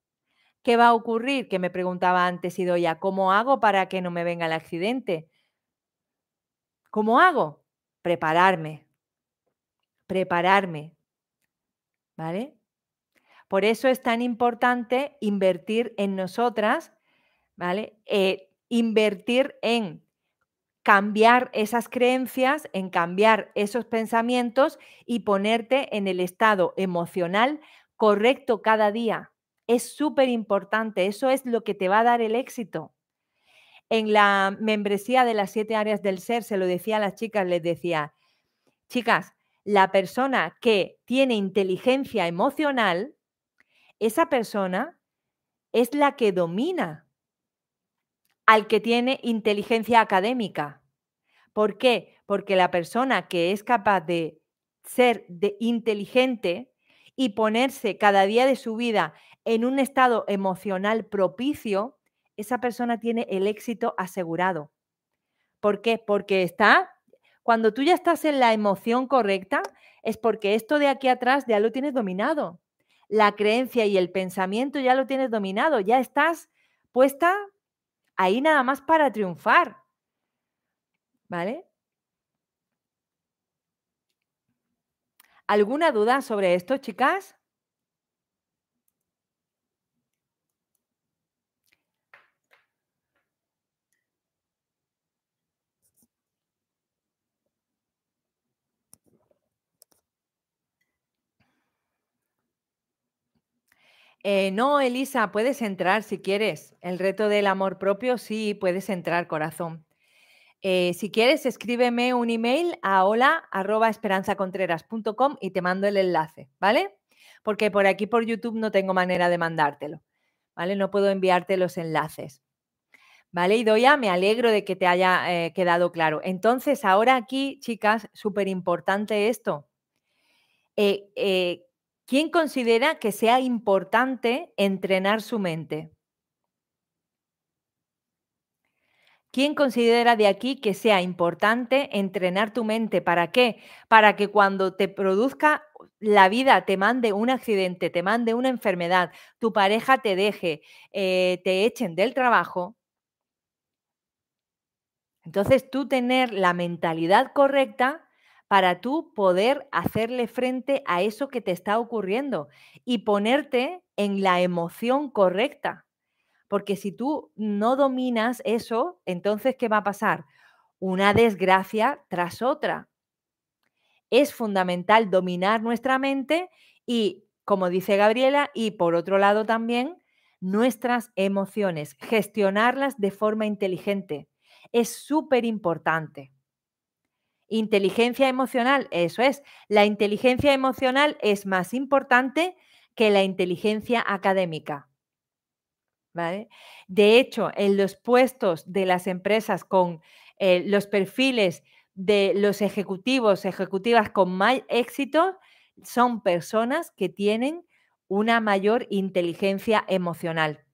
¿qué va a ocurrir? Que me preguntaba antes Idoya, ¿cómo hago para que no me venga el accidente? ¿Cómo hago? Prepararme. Prepararme. ¿Vale? Por eso es tan importante invertir en nosotras, ¿vale? Eh, invertir en cambiar esas creencias, en cambiar esos pensamientos y ponerte en el estado emocional correcto cada día. Es súper importante, eso es lo que te va a dar el éxito. En la membresía de las siete áreas del ser, se lo decía a las chicas, les decía, chicas, la persona que tiene inteligencia emocional, esa persona es la que domina al que tiene inteligencia académica. ¿Por qué? Porque la persona que es capaz de ser de inteligente y ponerse cada día de su vida en un estado emocional propicio, esa persona tiene el éxito asegurado. ¿Por qué? Porque está, cuando tú ya estás en la emoción correcta, es porque esto de aquí atrás ya lo tienes dominado. La creencia y el pensamiento ya lo tienes dominado, ya estás puesta ahí nada más para triunfar. ¿Vale? ¿Alguna duda sobre esto, chicas? Eh, no, Elisa, puedes entrar si quieres. El reto del amor propio, sí, puedes entrar, corazón. Eh, si quieres, escríbeme un email a hola.esperanzacontreras.com y te mando el enlace, ¿vale? Porque por aquí por YouTube no tengo manera de mandártelo, ¿vale? No puedo enviarte los enlaces. ¿Vale, Idoya? Me alegro de que te haya eh, quedado claro. Entonces, ahora aquí, chicas, súper importante esto. ¿Quién considera que sea importante entrenar su mente? ¿Quién considera de aquí que sea importante entrenar tu mente? ¿Para qué? Para que cuando te produzca la vida, te mande un accidente, te mande una enfermedad, tu pareja te deje, eh, te echen del trabajo. Entonces tú tener la mentalidad correcta para tú poder hacerle frente a eso que te está ocurriendo y ponerte en la emoción correcta. Porque si tú no dominas eso, entonces, ¿qué va a pasar? Una desgracia tras otra. Es fundamental dominar nuestra mente y, como dice Gabriela, y por otro lado también, nuestras emociones, gestionarlas de forma inteligente. Es súper importante. Inteligencia emocional, eso es. La inteligencia emocional es más importante que la inteligencia académica. ¿Vale? De hecho, en los puestos de las empresas con eh, los perfiles de los ejecutivos, ejecutivas con más éxito, son personas que tienen una mayor inteligencia emocional.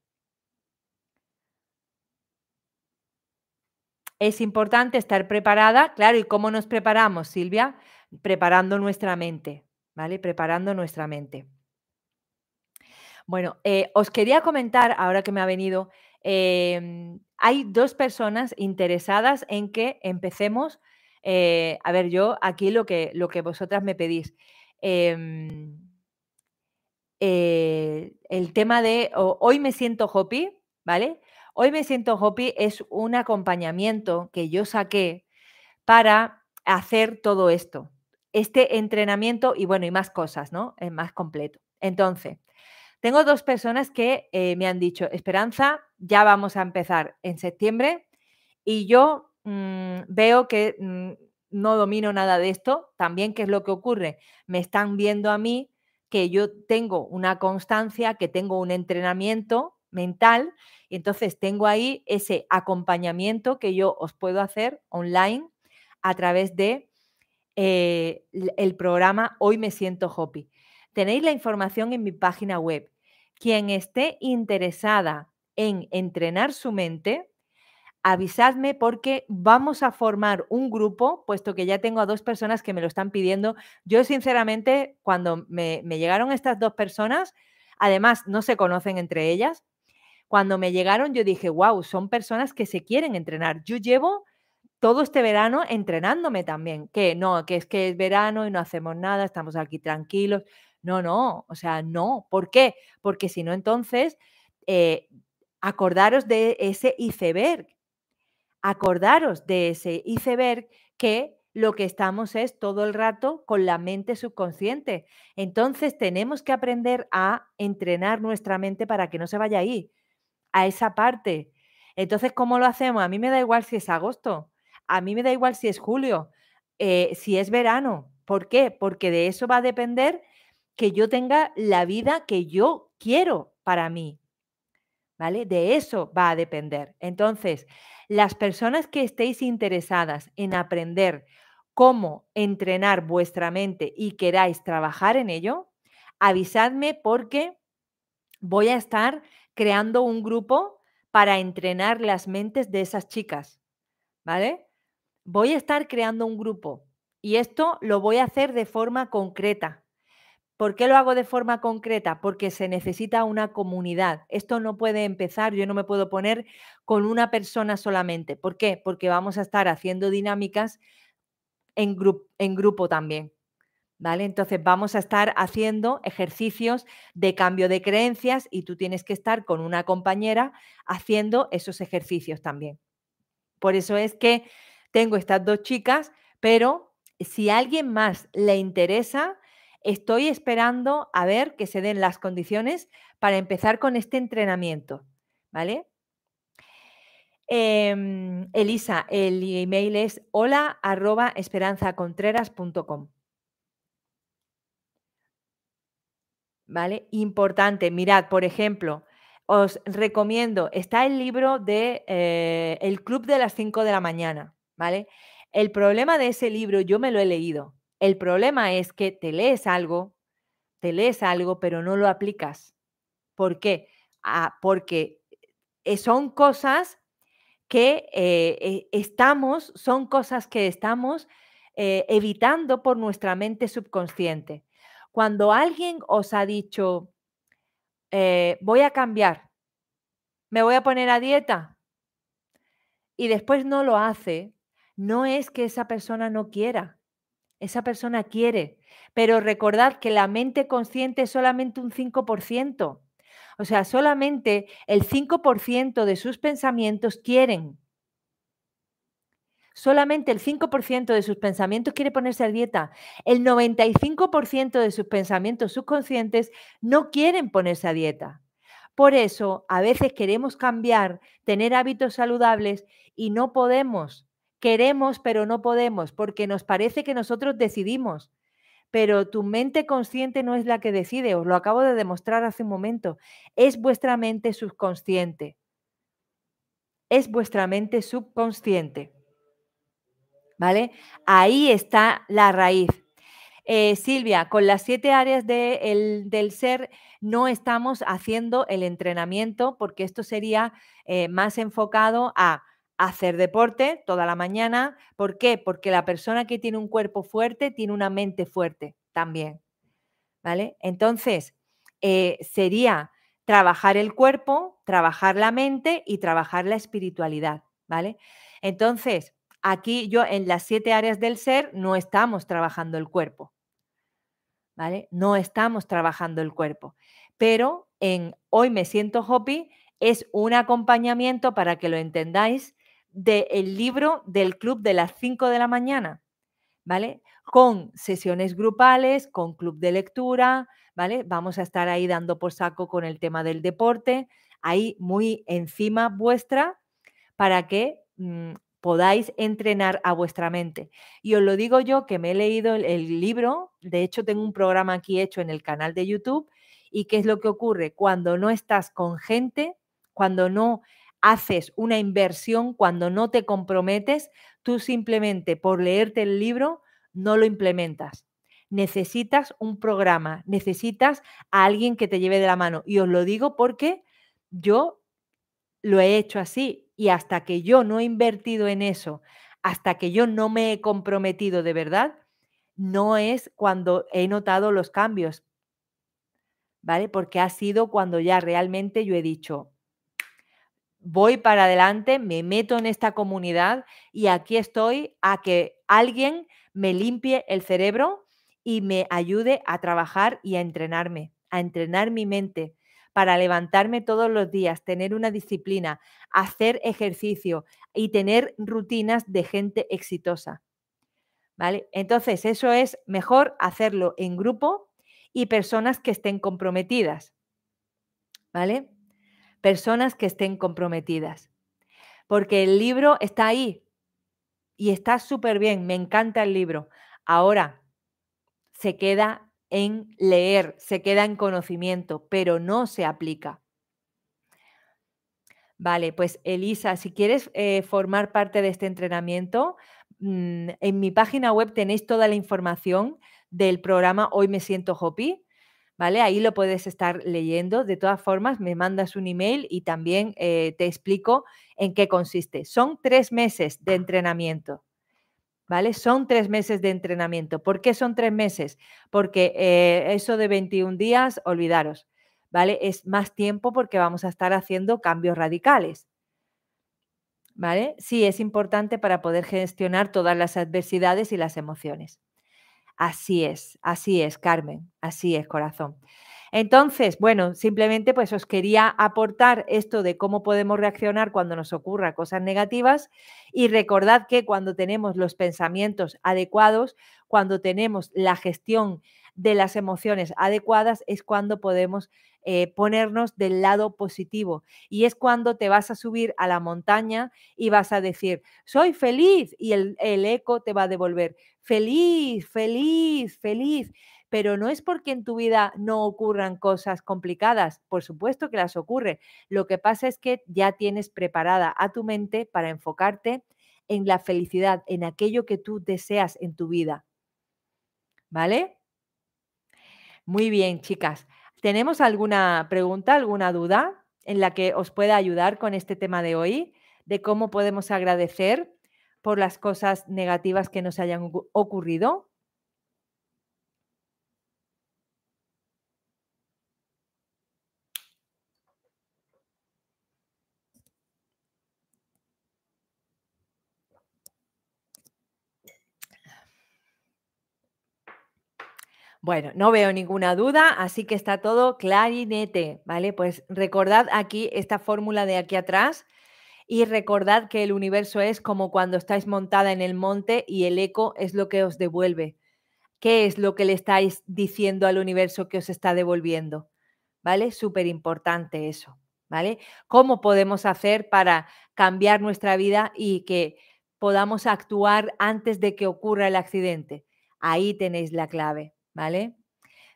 Es importante estar preparada, claro, ¿y cómo nos preparamos, Silvia? Preparando nuestra mente, ¿vale? Preparando nuestra mente. Bueno, eh, os quería comentar, ahora que me ha venido, em, hay dos personas interesadas en que empecemos, eh, a ver, yo aquí lo que, lo que vosotras me pedís. Em, eh, el tema de hoy me siento hoppy, ¿vale? Hoy me siento Hopi es un acompañamiento que yo saqué para hacer todo esto. Este entrenamiento y bueno, y más cosas, ¿no? Es más completo. Entonces, tengo dos personas que eh, me han dicho, Esperanza, ya vamos a empezar en septiembre y yo mm, veo que mm, no domino nada de esto, también qué es lo que ocurre. Me están viendo a mí que yo tengo una constancia, que tengo un entrenamiento mental, y entonces tengo ahí ese acompañamiento que yo os puedo hacer online a través de eh, el programa Hoy me siento Hopi. Tenéis la información en mi página web. Quien esté interesada en entrenar su mente, avisadme porque vamos a formar un grupo, puesto que ya tengo a dos personas que me lo están pidiendo. Yo sinceramente, cuando me, llegaron estas dos personas, además no se conocen entre ellas, cuando me llegaron yo dije, wow, son personas que se quieren entrenar. Yo llevo todo este verano entrenándome también, que no, que es que es verano y no hacemos nada, estamos aquí tranquilos. No, no, o sea, no. ¿Por qué? Porque si no, entonces, eh, acordaros de ese iceberg acordaros de ese iceberg que lo que estamos es todo el rato con la mente subconsciente. Entonces tenemos que aprender a entrenar nuestra mente para que no se vaya ahí, a esa parte. Entonces, ¿cómo lo hacemos? A mí me da igual si es agosto, a mí me da igual si es julio, eh, si es verano. ¿Por qué? Porque de eso va a depender que yo tenga la vida que yo quiero para mí. ¿Vale? De eso va a depender. Entonces, las personas que estéis interesadas en aprender cómo entrenar vuestra mente y queráis trabajar en ello, avisadme porque voy a estar creando un grupo para entrenar las mentes de esas chicas, ¿vale? Voy a estar creando un grupo y esto lo voy a hacer de forma concreta. ¿Por qué lo hago de forma concreta? Porque se necesita una comunidad. Esto no puede empezar, yo no me puedo poner con una persona solamente. ¿Por qué? Porque vamos a estar haciendo dinámicas en, en grupo también. Entonces vamos a estar haciendo ejercicios de cambio de creencias y tú tienes que estar con una compañera haciendo esos ejercicios también. Por eso es que tengo estas dos chicas, pero si a alguien más le interesa, Estoy esperando a ver que se den las condiciones para empezar con este entrenamiento, ¿vale? Em, Elisa, el email es hola arroba. ¿Vale? Importante, mirad, por ejemplo, os recomiendo, está el libro de eh, El Club de las 5 de la mañana, ¿vale? El problema de ese libro, yo me lo he leído, el problema es que te lees algo, te lees algo, pero no lo aplicas. ¿Por qué? Ah, porque eh, son cosas que eh, eh, estamos, son cosas que estamos evitando por nuestra mente subconsciente. Cuando alguien os ha dicho, voy a cambiar, me voy a poner a dieta, y después no lo hace, no es que esa persona no quiera, esa persona quiere, pero recordad que la mente consciente es solamente un 5%. O sea, solamente el 5% de sus pensamientos quieren. Solamente el 5% de sus pensamientos quiere ponerse a dieta. El 95% de sus pensamientos subconscientes no quieren ponerse a dieta. Por eso, a veces queremos cambiar, tener hábitos saludables y no podemos Queremos, pero no podemos, porque nos parece que nosotros decidimos. Pero tu mente consciente no es la que decide, os lo acabo de demostrar hace un momento. Es vuestra mente subconsciente. Es vuestra mente subconsciente. ¿Vale? Ahí está la raíz. Eh, Silvia, con las siete áreas del ser no estamos haciendo el entrenamiento porque esto sería eh, más enfocado a hacer deporte toda la mañana. ¿Por qué? Porque la persona que tiene un cuerpo fuerte tiene una mente fuerte también. ¿Vale? Entonces, eh, sería trabajar el cuerpo, trabajar la mente y trabajar la espiritualidad. ¿Vale? Entonces, aquí yo en las siete áreas del ser no estamos trabajando el cuerpo. ¿Vale? No estamos trabajando el cuerpo. Pero en Hoy me siento Hopi es un acompañamiento para que lo entendáis del libro del club de las 5 de la mañana, ¿vale? Con sesiones grupales, con club de lectura, ¿vale? Vamos a estar ahí dando por saco con el tema del deporte, ahí muy encima vuestra, para que mm, podáis entrenar a vuestra mente. Y os lo digo yo que me he leído el, libro, de hecho tengo un programa aquí hecho en el canal de YouTube, y qué es lo que ocurre cuando no estás con gente, cuando no haces una inversión, cuando no te comprometes, tú simplemente por leerte el libro no lo implementas. Necesitas un programa, necesitas a alguien que te lleve de la mano. Y os lo digo porque yo lo he hecho así y hasta que yo no he invertido en eso, hasta que yo no me he comprometido de verdad, no es cuando he notado los cambios, ¿vale? Porque ha sido cuando ya realmente yo he dicho, voy para adelante, me meto en esta comunidad y aquí estoy a que alguien me limpie el cerebro y me ayude a trabajar y a entrenarme, a entrenar mi mente para levantarme todos los días, tener una disciplina, hacer ejercicio y tener rutinas de gente exitosa. ¿Vale? Entonces, eso es mejor hacerlo en grupo y personas que estén comprometidas. ¿Vale? Personas que estén comprometidas. Porque el libro está ahí y está súper bien, me encanta el libro. Ahora, se queda en leer, se queda en conocimiento, pero no se aplica. Vale, pues Elisa, si quieres eh, formar parte de este entrenamiento, mm, en mi página web tenéis toda la información del programa Hoy me siento Hopi, ¿vale? Ahí lo puedes estar leyendo. De todas formas, me mandas un email y también eh, te explico en qué consiste. Son tres meses de entrenamiento. ¿Vale? Son tres meses de entrenamiento. ¿Por qué son tres meses? Porque eh, eso de 21 días, olvidaros, ¿vale? Es más tiempo porque vamos a estar haciendo cambios radicales. ¿Vale? Sí, es importante para poder gestionar todas las adversidades y las emociones. Así es, así es, Carmen, así es, corazón. Entonces, bueno, simplemente pues os quería aportar esto de cómo podemos reaccionar cuando nos ocurra cosas negativas y recordad que cuando tenemos los pensamientos adecuados, cuando tenemos la gestión de las emociones adecuadas, es cuando podemos eh, ponernos del lado positivo. Y es cuando te vas a subir a la montaña y vas a decir, soy feliz, y el, el eco te va a devolver, feliz, feliz, feliz pero no es porque en tu vida no ocurran cosas complicadas, por supuesto que las ocurre. Lo que pasa es que ya tienes preparada a tu mente para enfocarte en la felicidad, en aquello que tú deseas en tu vida. ¿Vale? Muy bien, chicas. ¿Tenemos alguna pregunta, alguna duda en la que os pueda ayudar con este tema de hoy? De cómo podemos agradecer por las cosas negativas que nos hayan ocurrido. Bueno, no veo ninguna duda, así que está todo clarinete, ¿vale? Pues recordad aquí esta fórmula de aquí atrás y recordad que el universo es como cuando estáis montada en el monte y el eco es lo que os devuelve. ¿Qué es lo que le estáis diciendo al universo que os está devolviendo? ¿Vale? Súper importante eso, ¿vale? ¿Cómo podemos hacer para cambiar nuestra vida y que podamos actuar antes de que ocurra el accidente? Ahí tenéis la clave. ¿Vale?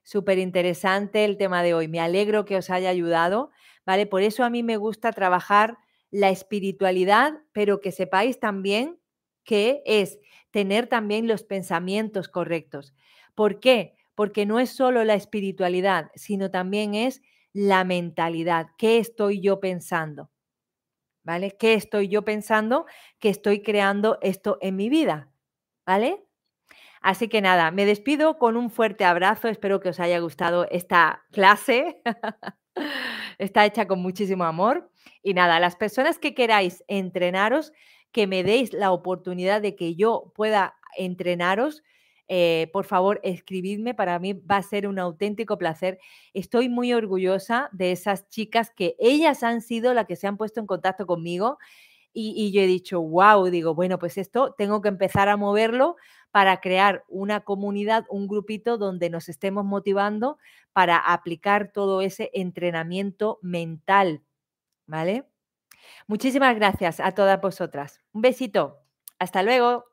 Súper interesante el tema de hoy. Me alegro que os haya ayudado, ¿vale? Por eso a mí me gusta trabajar la espiritualidad, pero que sepáis también que es tener también los pensamientos correctos. ¿Por qué? Porque no es solo la espiritualidad, sino también es la mentalidad. ¿Qué estoy yo pensando? ¿Vale? ¿Qué estoy yo pensando que estoy creando esto en mi vida? ¿Vale? Así que nada, me despido con un fuerte abrazo. Espero que os haya gustado esta clase. Está hecha con muchísimo amor. Y nada, las personas que queráis entrenaros, que me deis la oportunidad de que yo pueda entrenaros, eh, por favor, escribidme. Para mí va a ser un auténtico placer. Estoy muy orgullosa de esas chicas que ellas han sido las que se han puesto en contacto conmigo. Y, y yo he dicho, wow, digo, bueno, pues esto tengo que empezar a moverlo para crear una comunidad, un grupito donde nos estemos motivando para aplicar todo ese entrenamiento mental, ¿vale? Muchísimas gracias a todas vosotras. Un besito. Hasta luego.